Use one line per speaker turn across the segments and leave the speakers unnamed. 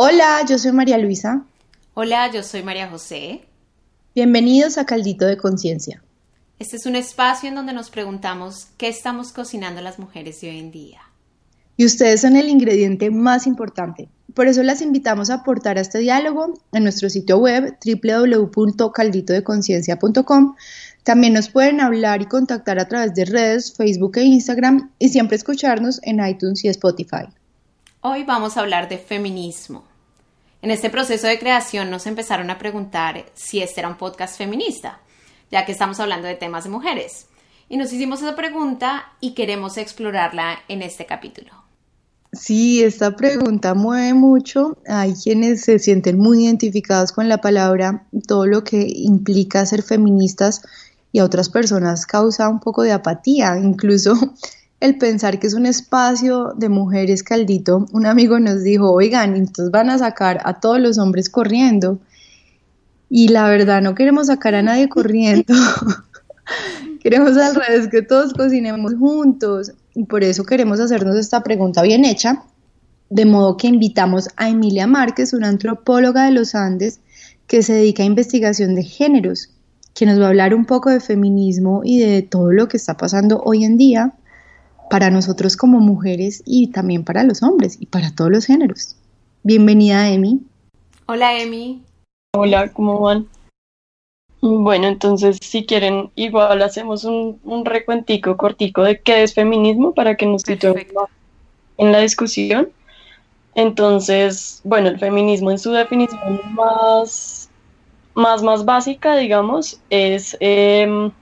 Hola, yo soy María Luisa.
Hola, yo soy María José.
Bienvenidos a Caldito de Conciencia.
Este es un espacio en donde nos preguntamos qué estamos cocinando las mujeres de hoy en día.
Y ustedes son el ingrediente más importante. Por eso las invitamos a aportar a este diálogo en nuestro sitio web www.calditodeconciencia.com también nos pueden hablar y contactar a través de redes, Facebook e Instagram y siempre escucharnos en iTunes y Spotify.
Hoy vamos a hablar de feminismo. En este proceso de creación nos empezaron a preguntar si este era un podcast feminista, ya que estamos hablando de temas de mujeres. Y nos hicimos esa pregunta y queremos explorarla en este capítulo.
Sí, esta pregunta mueve mucho. Hay quienes se sienten muy identificados con la palabra, todo lo que implica ser feministas y a otras personas causa un poco de apatía, incluso el pensar que es un espacio de mujeres caldito. Un amigo nos dijo, oigan, entonces van a sacar a todos los hombres corriendo. Y la verdad, no queremos sacar a nadie corriendo. queremos al revés que todos cocinemos juntos. Y por eso queremos hacernos esta pregunta bien hecha. De modo que invitamos a Emilia Márquez, una antropóloga de los Andes que se dedica a investigación de géneros que nos va a hablar un poco de feminismo y de todo lo que está pasando hoy en día para nosotros como mujeres y también para los hombres y para todos los géneros. Bienvenida, Emi.
Hola, Emi.
Hola, ¿cómo van? Bueno, entonces si quieren, igual hacemos un, un recuentico cortico de qué es feminismo para que nos situemos en la discusión. Entonces, bueno, el feminismo en su definición más más, más básica, digamos, es em,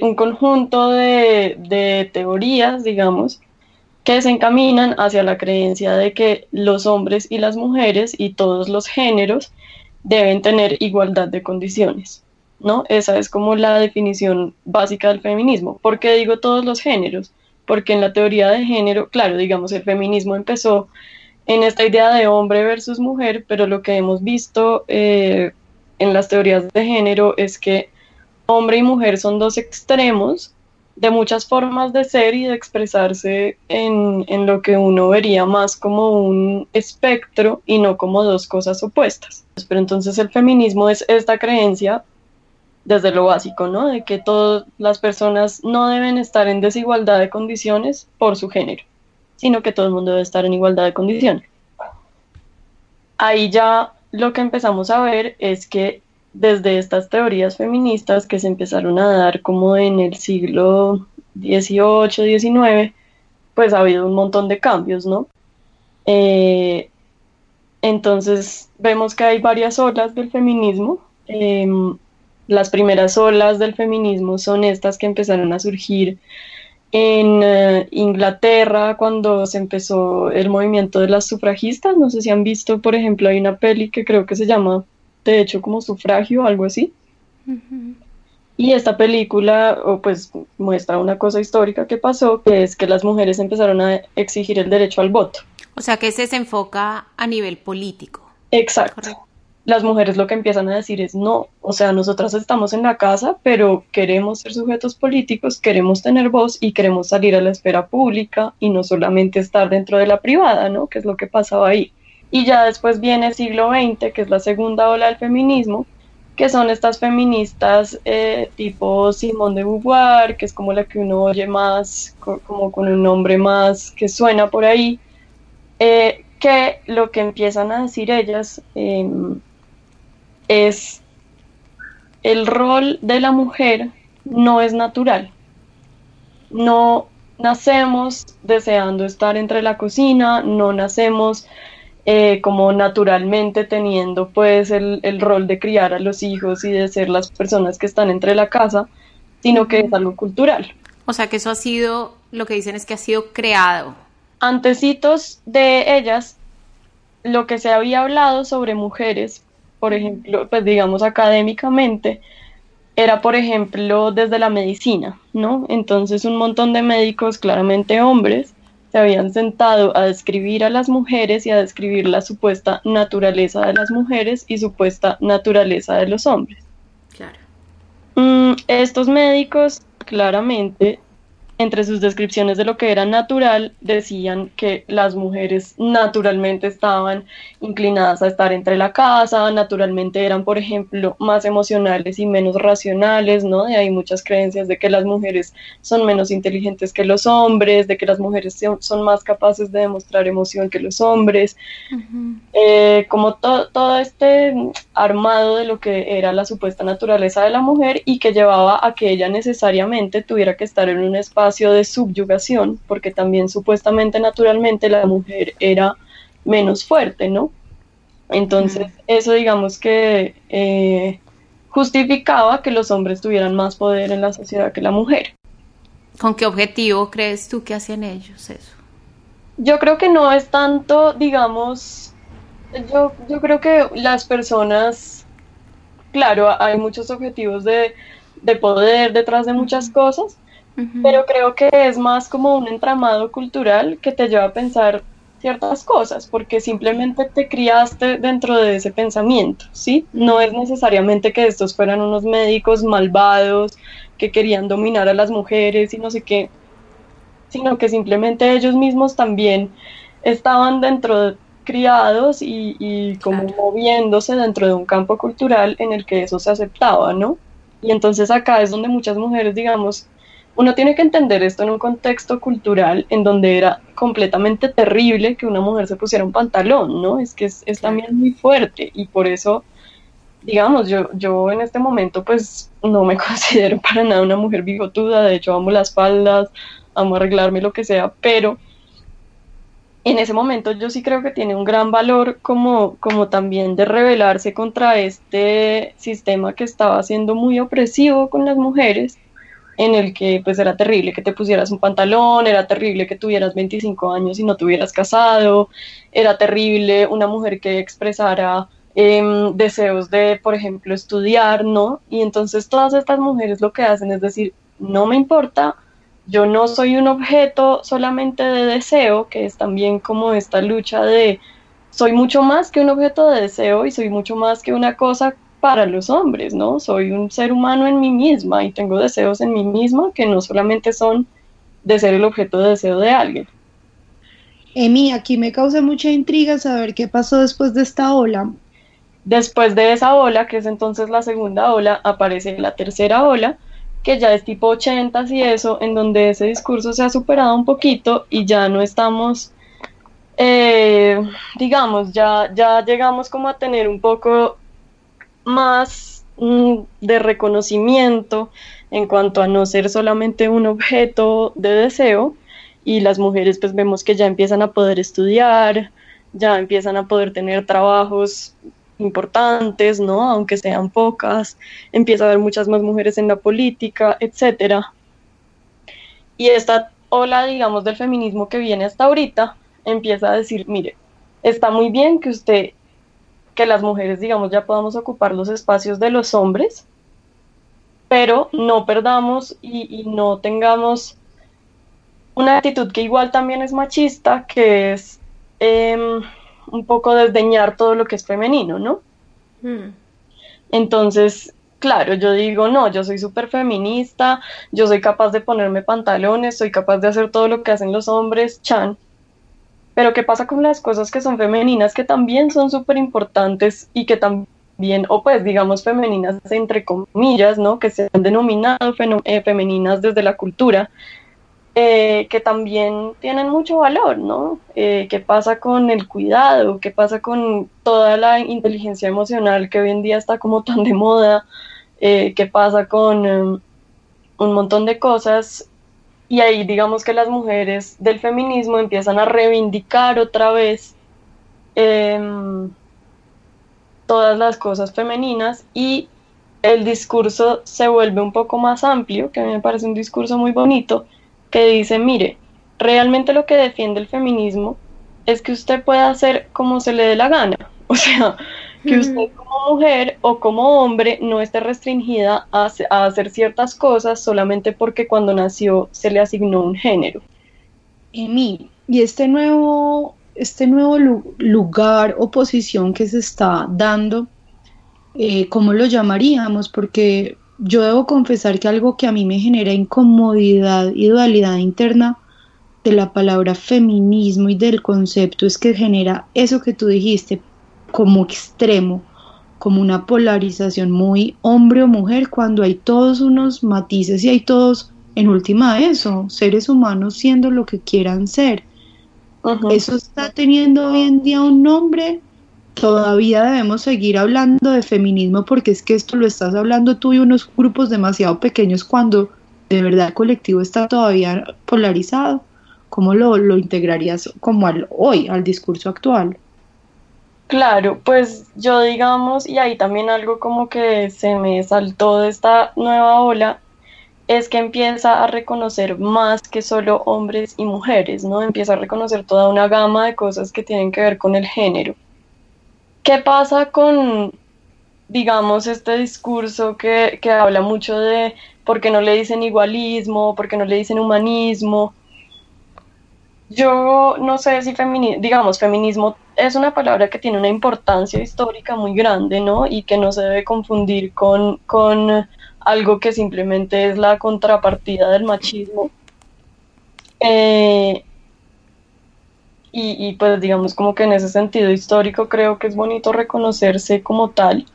un conjunto de, teorías, digamos, que se encaminan hacia la creencia de que los hombres y las mujeres y todos los géneros deben tener igualdad de condiciones, ¿no? Esa es como la definición básica del feminismo. ¿Por qué digo todos los géneros? Porque en la teoría de género, claro, digamos, el feminismo empezó en esta idea de hombre versus mujer, pero lo que hemos visto eh, en las teorías de género es que hombre y mujer son dos extremos de muchas formas de ser y de expresarse en, lo que uno vería más como un espectro y no como dos cosas opuestas. Pero entonces el feminismo es esta creencia desde lo básico, ¿no? De que todas las personas no deben estar en desigualdad de condiciones por su género, sino que todo el mundo debe estar en igualdad de condiciones. Ahí ya lo que empezamos a ver es que desde estas teorías feministas que se empezaron a dar como en el siglo XVIII, XIX, pues ha habido un montón de cambios, ¿no? Eh, entonces vemos que hay varias olas del feminismo. Em, las primeras olas del feminismo son estas que empezaron a surgir en eh, Inglaterra cuando se empezó el movimiento de las sufragistas. No sé si han visto, por ejemplo, hay una peli que creo que se llama, de hecho, como sufragio, algo así. Y esta película, pues muestra una cosa histórica que pasó, que es que las mujeres empezaron a exigir el derecho al voto.
O sea que se enfoca a nivel político.
Exacto las mujeres lo que empiezan a decir es no, o sea, nosotras estamos en la casa, pero queremos ser sujetos políticos, queremos tener voz y queremos salir a la esfera pública y no solamente estar dentro de la privada, ¿no? Que es lo que pasaba ahí. Y ya después viene el siglo XX, que es la segunda ola del feminismo, que son estas feministas eh, tipo Simone de Beauvoir, que es como la que uno oye más, como con un nombre más que suena por ahí, eh, que lo que empiezan a decir ellas em, es el rol de la mujer no es natural. No nacemos deseando estar entre la cocina, no nacemos eh, como naturalmente teniendo pues el, el, rol de criar a los hijos y de ser las personas que están entre la casa, sino que es algo cultural.
O sea que eso ha sido, lo que dicen es que ha sido creado.
Antecitos de ellas, lo que se había hablado sobre mujeres por ejemplo, pues digamos académicamente, era por ejemplo desde la medicina, ¿no? Entonces un montón de médicos, claramente hombres, se habían sentado a describir a las mujeres y a describir la supuesta naturaleza de las mujeres y supuesta naturaleza de los hombres.
Claro.
Mm, estos médicos claramente entre sus descripciones de lo que era natural, decían que las mujeres naturalmente estaban inclinadas a estar entre la casa, naturalmente eran, por ejemplo, más emocionales y menos racionales, ¿no? De hay muchas creencias de que las mujeres son menos inteligentes que los hombres, de que las mujeres son más capaces de demostrar emoción que los hombres, eh, como todo este armado de lo que era la supuesta naturaleza de la mujer y que llevaba a que ella necesariamente tuviera que estar en un espacio de subyugación, porque también supuestamente naturalmente la mujer era menos fuerte, ¿no? Entonces, eso digamos que eh, justificaba que los hombres tuvieran más poder en la sociedad que la mujer.
¿Con qué objetivo crees tú que hacían ellos eso?
Yo creo que no es tanto, digamos, yo, yo creo que las personas, claro, hay muchos objetivos de, de poder detrás de muchas cosas, pero creo que es más como un entramado cultural que te lleva a pensar ciertas cosas, porque simplemente te criaste dentro de ese pensamiento, ¿sí? No es necesariamente que estos fueran unos médicos malvados que querían dominar a las mujeres y no sé qué, sino que simplemente ellos mismos también estaban dentro de criados y, y como moviéndose dentro de un campo cultural en el que eso se aceptaba, ¿no? Y entonces acá es donde muchas mujeres, digamos, uno tiene que entender esto en un contexto cultural en donde era completamente terrible que una mujer se pusiera un pantalón, ¿no? Es que es, también muy fuerte y por eso, digamos, yo, yo en este momento pues no me considero para nada una mujer bigotuda, de hecho amo las faldas, amo arreglarme lo que sea, pero en ese momento yo sí creo que tiene un gran valor como, como también de rebelarse contra este sistema que estaba siendo muy opresivo con las mujeres en el que pues era terrible que te pusieras un pantalón, era terrible que tuvieras 25 años y no tuvieras casado, era terrible una mujer que expresara em, deseos de, por ejemplo, estudiar, ¿no? Y entonces todas estas mujeres lo que hacen es decir, no me importa, yo no soy un objeto solamente de deseo, que es también como esta lucha de soy mucho más que un objeto de deseo y soy mucho más que una cosa para los hombres, ¿no? Soy un ser humano en mí misma y tengo deseos en mí misma que no solamente son de ser el objeto de deseo de alguien.
Emi, aquí me causa mucha intriga saber qué pasó después de esta ola.
Después de esa ola, que es entonces la segunda ola, aparece la tercera ola, que ya es tipo 80 y eso, en donde ese discurso se ha superado un poquito y ya no estamos, eh, digamos, ya, ya llegamos como a tener un poco más mm, de reconocimiento en cuanto a no ser solamente un objeto de deseo y las mujeres pues vemos que ya empiezan a poder estudiar, ya empiezan a poder tener trabajos importantes, ¿no? Aunque sean pocas, empieza a haber muchas más mujeres en la política, etcétera. Y esta ola, digamos, del feminismo que viene hasta ahorita, empieza a decir, mire, está muy bien que usted que las mujeres, digamos, ya podamos ocupar los espacios de los hombres, pero no perdamos y, no tengamos una actitud que igual también es machista, que es em, un poco desdeñar todo lo que es femenino, ¿no? Hmm. Entonces, claro, yo digo, no, yo soy súper feminista, yo soy capaz de ponerme pantalones, soy capaz de hacer todo lo que hacen los hombres, chan, pero ¿qué pasa con las cosas que son femeninas, que también son súper importantes y que también, o pues digamos femeninas entre comillas, ¿no? Que se han denominado eh, femeninas desde la cultura, eh, que también tienen mucho valor, ¿no? Eh, ¿Qué pasa con el cuidado? ¿Qué pasa con toda la inteligencia emocional que hoy en día está como tan de moda? ¿Qué pasa con um, un montón de cosas y ahí digamos que las mujeres del feminismo empiezan a reivindicar otra vez em, todas las cosas femeninas y el discurso se vuelve un poco más amplio, que a mí me parece un discurso muy bonito, que dice, mire, realmente lo que defiende el feminismo es que usted pueda hacer como se le dé la gana. O sea, que usted como mujer o como hombre no esté restringida a, hacer ciertas cosas solamente porque cuando nació se le asignó un género.
Emi, y este nuevo, este nuevo lugar o posición que se está dando, eh, ¿cómo lo llamaríamos? Porque yo debo confesar que algo que a mí me genera incomodidad y dualidad interna de la palabra feminismo y del concepto es que genera eso que tú dijiste como extremo, como una polarización muy hombre o mujer cuando hay todos unos matices y hay todos en última eso, seres humanos siendo lo que quieran ser. Eso está teniendo hoy en día un nombre todavía debemos seguir hablando de feminismo porque es que esto lo estás hablando tú y unos grupos demasiado pequeños cuando de verdad el colectivo está todavía polarizado. ¿Cómo lo, lo integrarías como al, hoy, al discurso actual?
Claro, pues yo digamos, y ahí también algo como que se me saltó de esta nueva ola, es que empieza a reconocer más que solo hombres y mujeres, ¿no? Empieza a reconocer toda una gama de cosas que tienen que ver con el género. ¿Qué pasa con, digamos, este discurso que, habla mucho de por qué no le dicen igualismo, por qué no le dicen humanismo? Yo no sé si feminismo, digamos, feminismo es una palabra que tiene una importancia histórica muy grande, ¿no? Y que no se debe confundir con, con algo que simplemente es la contrapartida del machismo. Eh, y, pues digamos como que en ese sentido histórico creo que es bonito reconocerse como tal.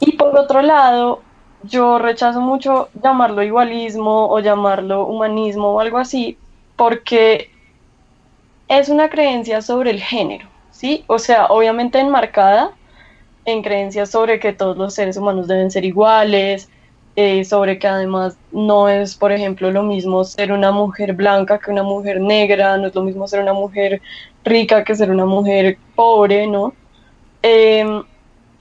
Y por otro lado, yo rechazo mucho llamarlo igualismo o llamarlo humanismo o algo así, porque es una creencia sobre el género, ¿sí? O sea, obviamente enmarcada en creencias sobre que todos los seres humanos deben ser iguales, eh, sobre que además no es, por ejemplo, lo mismo ser una mujer blanca que una mujer negra, no es lo mismo ser una mujer rica que ser una mujer pobre, ¿no? Em,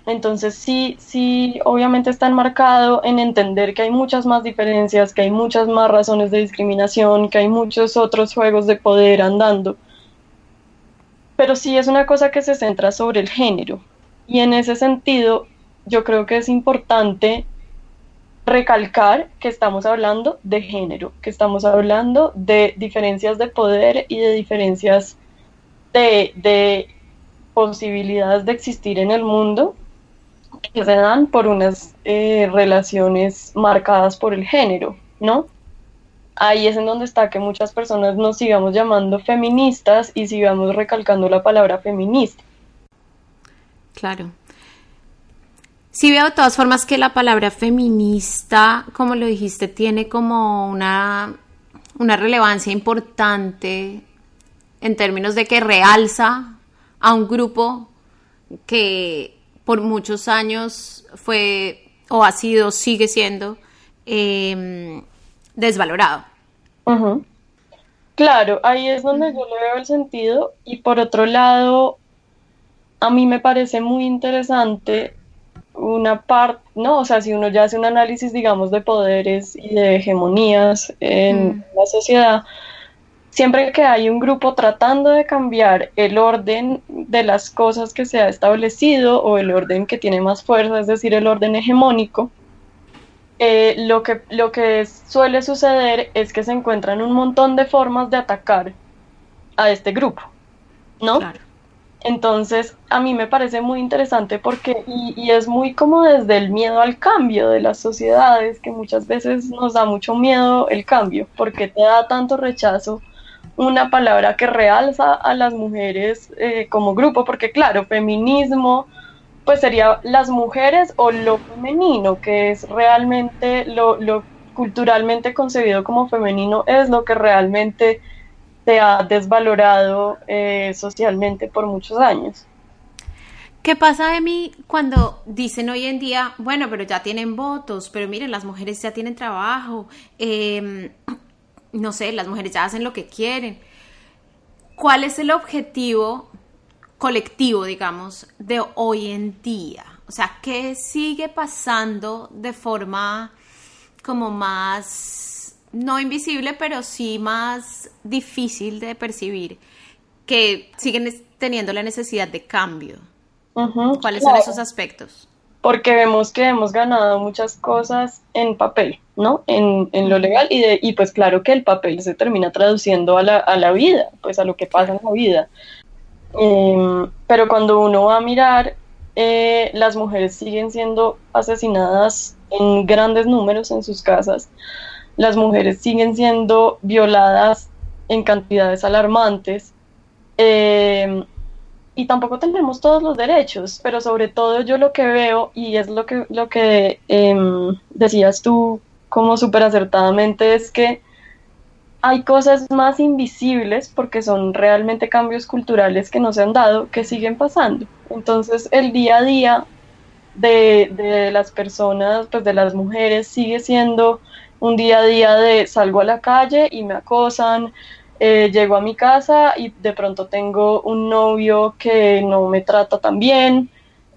entonces sí, sí, obviamente está enmarcado en entender que hay muchas más diferencias, que hay muchas más razones de discriminación, que hay muchos otros juegos de poder andando. Pero sí es una cosa que se centra sobre el género. Y en ese sentido, yo creo que es importante recalcar que estamos hablando de género, que estamos hablando de diferencias de poder y de diferencias de, posibilidades de existir en el mundo que se dan por unas eh, relaciones marcadas por el género, ¿no? Ahí es en donde está que muchas personas nos sigamos llamando feministas y sigamos recalcando la palabra feminista.
Claro. Sí veo de todas formas que la palabra feminista, como lo dijiste, tiene como una, una relevancia importante en términos de que realza a un grupo que por muchos años fue o ha sido, sigue siendo em, desvalorado.
Claro, ahí es donde yo le veo el sentido y por otro lado, a mí me parece muy interesante una parte, ¿no? O sea, si uno ya hace un análisis, digamos, de poderes y de hegemonías en mm. la sociedad, siempre que hay un grupo tratando de cambiar el orden de las cosas que se ha establecido o el orden que tiene más fuerza, es decir, el orden hegemónico, eh, lo, que, lo que suele suceder es que se encuentran un montón de formas de atacar a este grupo, ¿no? Claro. Entonces, a mí me parece muy interesante porque, y, es muy como desde el miedo al cambio de las sociedades, que muchas veces nos da mucho miedo el cambio, porque te da tanto rechazo una palabra que realza a las mujeres eh, como grupo, porque claro, feminismo, pues sería las mujeres o lo femenino, que es realmente lo, lo culturalmente concebido como femenino, es lo que realmente se ha desvalorado eh, socialmente por muchos años.
¿Qué pasa de mí cuando dicen hoy en día, bueno, pero ya tienen votos, pero miren, las mujeres ya tienen trabajo, em, no sé, las mujeres ya hacen lo que quieren? ¿Cuál es el objetivo colectivo, digamos, de hoy en día? O sea, ¿qué sigue pasando de forma como más no invisible, pero sí más difícil de percibir, que siguen teniendo la necesidad de cambio. ¿Cuáles son esos aspectos?
Porque vemos que hemos ganado muchas cosas en papel, ¿no? En, lo legal y, de, y pues claro que el papel se termina traduciendo a la, a la vida, pues a lo que pasa en la vida. Em, pero cuando uno va a mirar, eh, las mujeres siguen siendo asesinadas en grandes números en sus casas. Las mujeres siguen siendo violadas en cantidades alarmantes. Eh, y tampoco tenemos todos los derechos, pero sobre todo yo lo que veo, y es lo que, lo que em, decías tú como súper acertadamente, es que hay cosas más invisibles porque son realmente cambios culturales que no se han dado, que siguen pasando. Entonces el día a día de, de las personas, pues de las mujeres, sigue siendo un día a día de salgo a la calle y me acosan, eh, llego a mi casa y de pronto tengo un novio que no me trata tan bien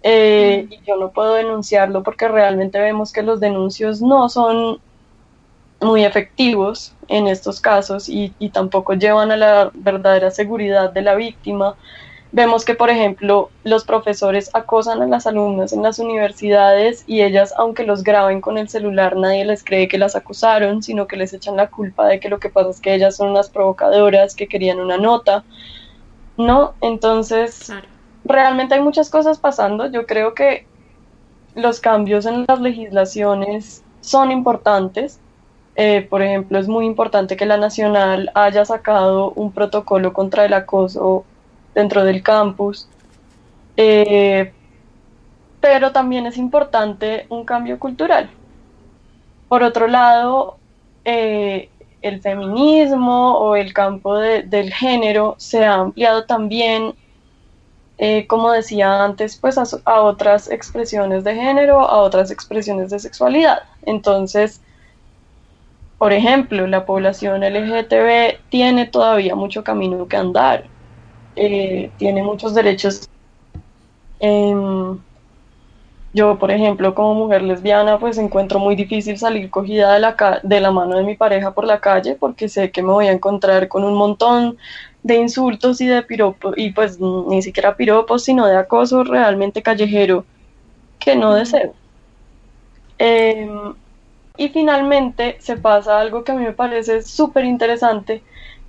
eh, y yo no puedo denunciarlo porque realmente vemos que los denuncios no son muy efectivos en estos casos y, y tampoco llevan a la verdadera seguridad de la víctima Vemos que, por ejemplo, los profesores acosan a las alumnas en las universidades y ellas, aunque los graben con el celular, nadie les cree que las acusaron, sino que les echan la culpa de que lo que pasa es que ellas son unas provocadoras, que querían una nota, ¿no? Entonces, realmente hay muchas cosas pasando. Yo creo que los cambios en las legislaciones son importantes. Eh, por ejemplo, es muy importante que la Nacional haya sacado un protocolo contra el acoso dentro del campus. Eh, pero también es importante un cambio cultural. Por otro lado, eh, el feminismo o el campo del género se ha ampliado también, como decía antes, pues a, otras expresiones de género, a otras expresiones de sexualidad. Entonces, por ejemplo, la población LGTB tiene todavía mucho camino que andar. Eh, tiene muchos derechos. Em, yo, por ejemplo, como mujer lesbiana, pues encuentro muy difícil salir cogida de la, de la mano de mi pareja por la calle porque sé que me voy a encontrar con un montón de insultos y de piropos, y pues ni siquiera piropos, sino de acoso realmente callejero que no deseo. Em, y finalmente se pasa algo que a mí me parece súper interesante,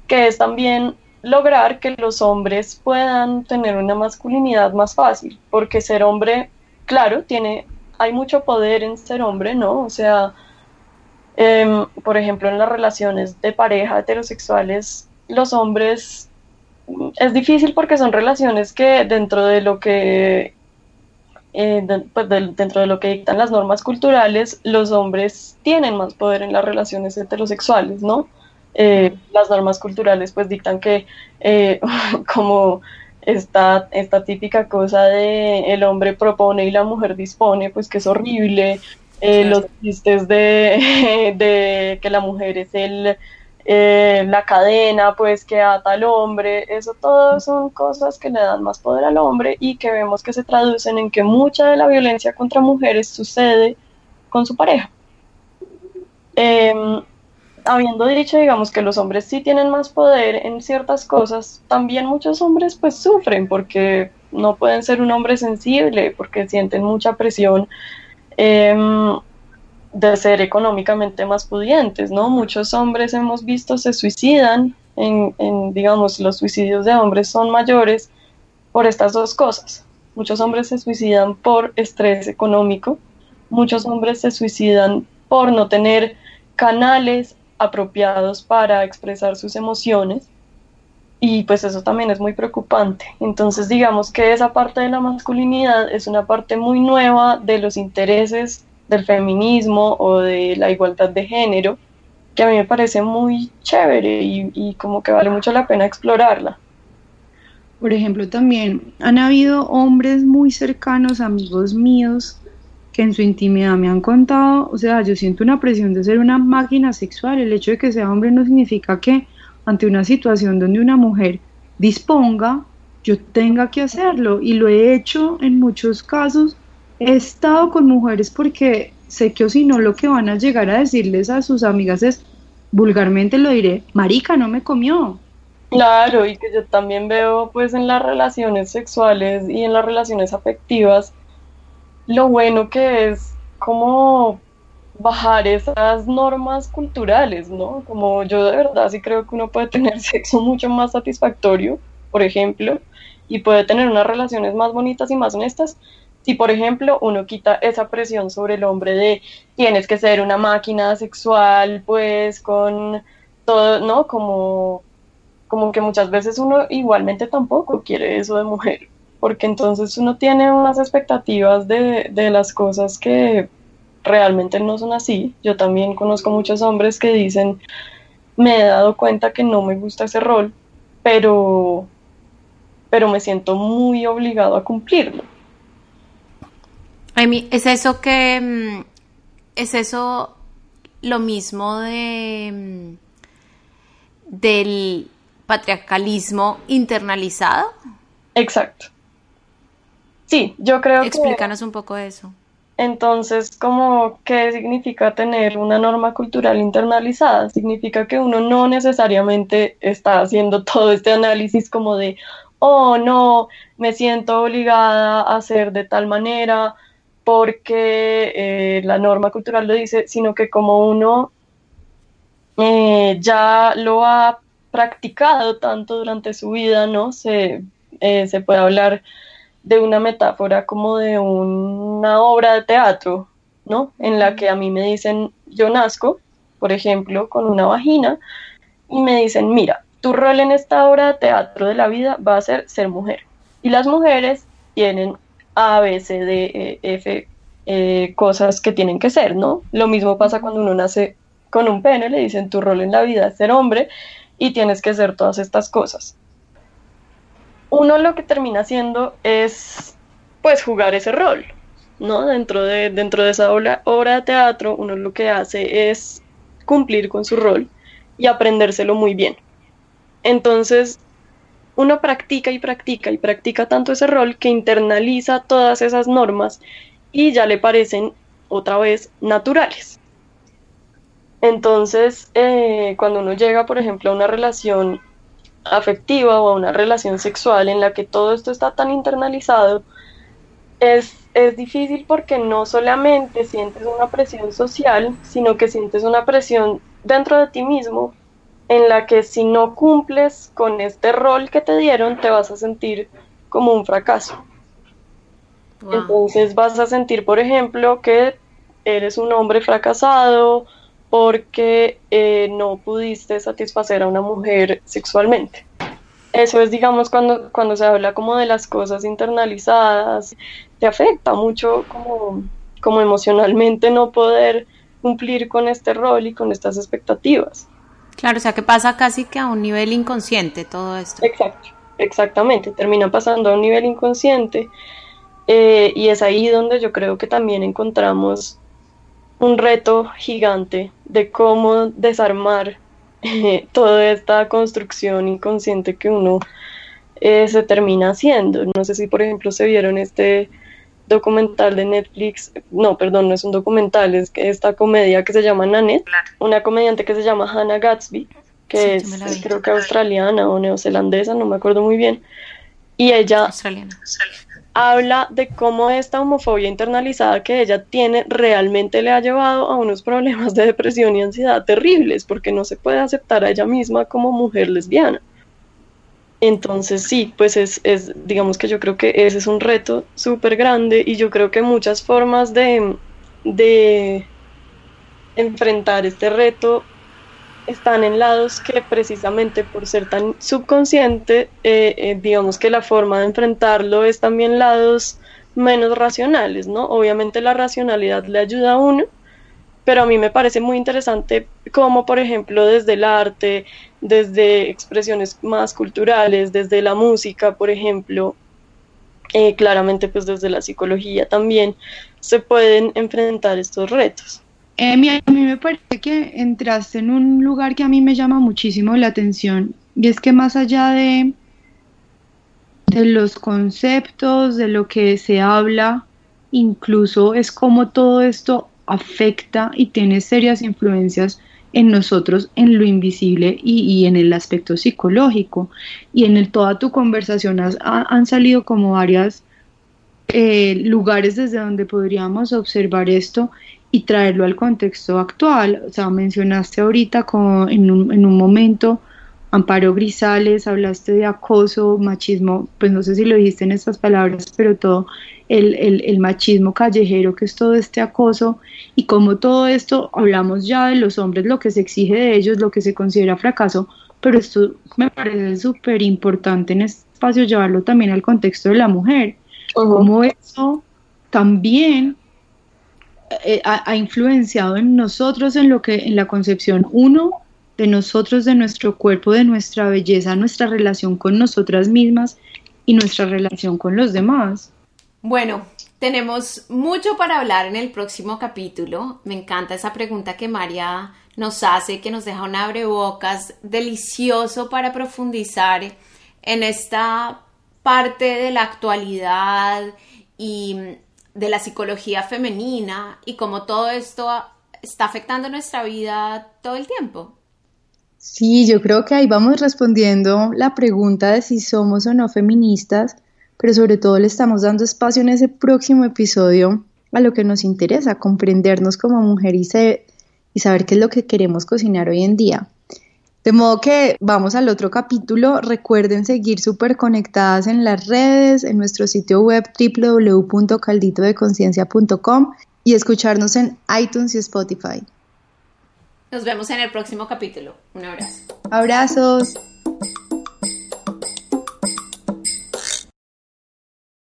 que es también lograr que los hombres puedan tener una masculinidad más fácil, porque ser hombre, claro, tiene, hay mucho poder en ser hombre, ¿no? O sea, em, por ejemplo, en las relaciones de pareja heterosexuales, los hombres es difícil porque son relaciones que dentro de lo que eh, pues dentro de lo que dictan las normas culturales, los hombres tienen más poder en las relaciones heterosexuales, ¿no? Eh, las normas culturales pues dictan que eh, como esta, esta típica cosa de el hombre propone y la mujer dispone, pues que es horrible, eh, los chistes de, de, que la mujer es el la cadena pues que ata al hombre, eso todo son cosas que le dan más poder al hombre y que vemos que se traducen en que mucha de la violencia contra mujeres sucede con su pareja. Em, habiendo dicho, digamos, que los hombres sí tienen más poder en ciertas cosas, también muchos hombres pues sufren porque no pueden ser un hombre sensible, porque sienten mucha presión em, de ser económicamente más pudientes, ¿no? Muchos hombres hemos visto se suicidan, en, digamos, los suicidios de hombres son mayores por estas dos cosas. Muchos hombres se suicidan por estrés económico, muchos hombres se suicidan por no tener canales apropiados para expresar sus emociones y pues eso también es muy preocupante. Entonces digamos que esa parte de la masculinidad es una parte muy nueva de los intereses del feminismo o de la igualdad de género que a mí me parece muy chévere y, como que vale mucho la pena explorarla.
Por ejemplo, también han habido hombres muy cercanos, amigos míos, que en su intimidad me han contado, o sea, yo siento una presión de ser una máquina sexual, el hecho de que sea hombre no significa que ante una situación donde una mujer disponga, yo tenga que hacerlo y lo he hecho en muchos casos, he estado con mujeres porque sé que o si no lo que van a llegar a decirles a sus amigas es, vulgarmente lo diré, marica, no me comió,
Claro, y que yo también veo pues en las relaciones sexuales y en las relaciones afectivas lo bueno que es como bajar esas normas culturales, ¿no? Como yo de verdad sí creo que uno puede tener sexo mucho más satisfactorio, por ejemplo, y puede tener unas relaciones más bonitas y más honestas Si, por ejemplo, uno quita esa presión sobre el hombre de tienes que ser una máquina sexual, pues con todo, ¿no? Como, como que muchas veces uno igualmente tampoco quiere eso de mujer, porque entonces uno tiene unas expectativas de, de las cosas que realmente no son así. Yo también conozco muchos hombres que dicen, me he dado cuenta que no me gusta ese rol, pero, pero me siento muy obligado a cumplirlo.
Amy, ¿es eso que mm, es eso lo mismo de mm, del patriarcalismo internalizado?
Exacto. Sí, yo creo
que... Explícanos un poco eso.
Entonces, como, ¿qué significa tener una norma cultural internalizada? Significa que uno no necesariamente está haciendo todo este análisis como de, oh, no, me siento obligada a hacer de tal manera porque eh, la norma cultural lo dice, sino que como uno eh, ya lo ha practicado tanto durante su vida, ¿no? Se, eh, se puede hablar de una metáfora como de una obra de teatro, ¿no? En la que a mí me dicen, yo nazco, por ejemplo, con una vagina, y me dicen, mira, tu rol en esta obra de teatro de la vida va a ser ser mujer. Y las mujeres tienen A, B, C, D, E, F, eh, cosas que tienen que ser, ¿no? Lo mismo pasa cuando uno nace con un pene, le dicen, tu rol en la vida es ser hombre y tienes que ser todas estas cosas uno lo que termina haciendo es pues jugar ese rol, ¿no? Dentro de, dentro de esa obra, obra de teatro, uno lo que hace es cumplir con su rol y aprendérselo muy bien. Entonces, uno practica y practica y practica tanto ese rol que internaliza todas esas normas y ya le parecen otra vez naturales. Entonces, eh, cuando uno llega, por ejemplo, a una relación afectiva o a una relación sexual en la que todo esto está tan internalizado, es, es difícil porque no solamente sientes una presión social, sino que sientes una presión dentro de ti mismo en la que si no cumples con este rol que te dieron, te vas a sentir como un fracaso. Entonces vas a sentir, por ejemplo, que eres un hombre fracasado, porque eh, no pudiste satisfacer a una mujer sexualmente. Eso es, digamos, cuando, cuando se habla como de las cosas internalizadas, te afecta mucho como, como emocionalmente no poder cumplir con este rol y con estas expectativas.
Claro, o sea que pasa casi que a un nivel inconsciente todo esto.
Exacto, exactamente, termina pasando a un nivel inconsciente eh, y es ahí donde yo creo que también encontramos un reto gigante de cómo desarmar eh, toda esta construcción inconsciente que uno eh, se termina haciendo. No sé si, por ejemplo, se vieron este documental de Netflix, no, perdón, no es un documental, es esta comedia que se llama Nanette, una comediante que se llama Hannah Gatsby, que es creo que australiana o neozelandesa, no me acuerdo muy bien, y ella australiana. habla de cómo esta homofobia internalizada que ella tiene realmente le ha llevado a unos problemas de depresión y ansiedad terribles, porque no se puede aceptar a ella misma como mujer lesbiana. Entonces sí, pues es, es digamos que yo creo que ese es un reto súper grande y yo creo que muchas formas de, de enfrentar este reto están en lados que precisamente por ser tan subconsciente, eh, eh, digamos que la forma de enfrentarlo es también lados menos racionales, ¿no? Obviamente la racionalidad le ayuda a uno, pero a mí me parece muy interesante cómo, por ejemplo, desde el arte, desde expresiones más culturales, desde la música, por ejemplo, eh, claramente pues desde la psicología también, se pueden enfrentar estos retos.
Emi, a mí me parece que entraste en un lugar que a mí me llama muchísimo la atención y es que más allá de, de los conceptos, de lo que se habla, incluso es como todo esto afecta y tiene serias influencias en nosotros, en lo invisible y, en el aspecto psicológico. Y en el, toda tu conversación han salido como varios eh, lugares desde donde podríamos observar esto y traerlo al contexto actual. O sea, mencionaste ahorita como en, un, en un momento Amparo Grisales, hablaste de acoso, machismo, pues no sé si lo dijiste en estas palabras, pero todo el, el, machismo callejero, que es todo este acoso, y como todo esto, hablamos ya de los hombres, lo que se exige de ellos, lo que se considera fracaso, pero esto me parece súper importante en este espacio llevarlo también al contexto de la mujer, como eso también eh, ha, ha, influenciado en nosotros en lo que en la concepción uno de nosotros, de nuestro cuerpo, de nuestra belleza, nuestra relación con nosotras mismas y nuestra relación con los demás.
Bueno, tenemos mucho para hablar en el próximo capítulo. Me encanta esa pregunta que María nos hace, que nos deja un abrebocas delicioso para profundizar en esta parte de la actualidad y de la psicología femenina y cómo todo esto está afectando nuestra vida todo el tiempo.
Sí, yo creo que ahí vamos respondiendo la pregunta de si somos o no feministas, pero sobre todo le estamos dando espacio en ese próximo episodio a lo que nos interesa, comprendernos como mujer y, y saber qué es lo que queremos cocinar hoy en día. De modo que vamos al otro capítulo. Recuerden seguir súper conectadas en las redes, en nuestro sitio web www.calditodeconciencia.com y escucharnos en iTunes y Spotify.
Nos vemos en el próximo capítulo. Un abrazo.
Abrazos.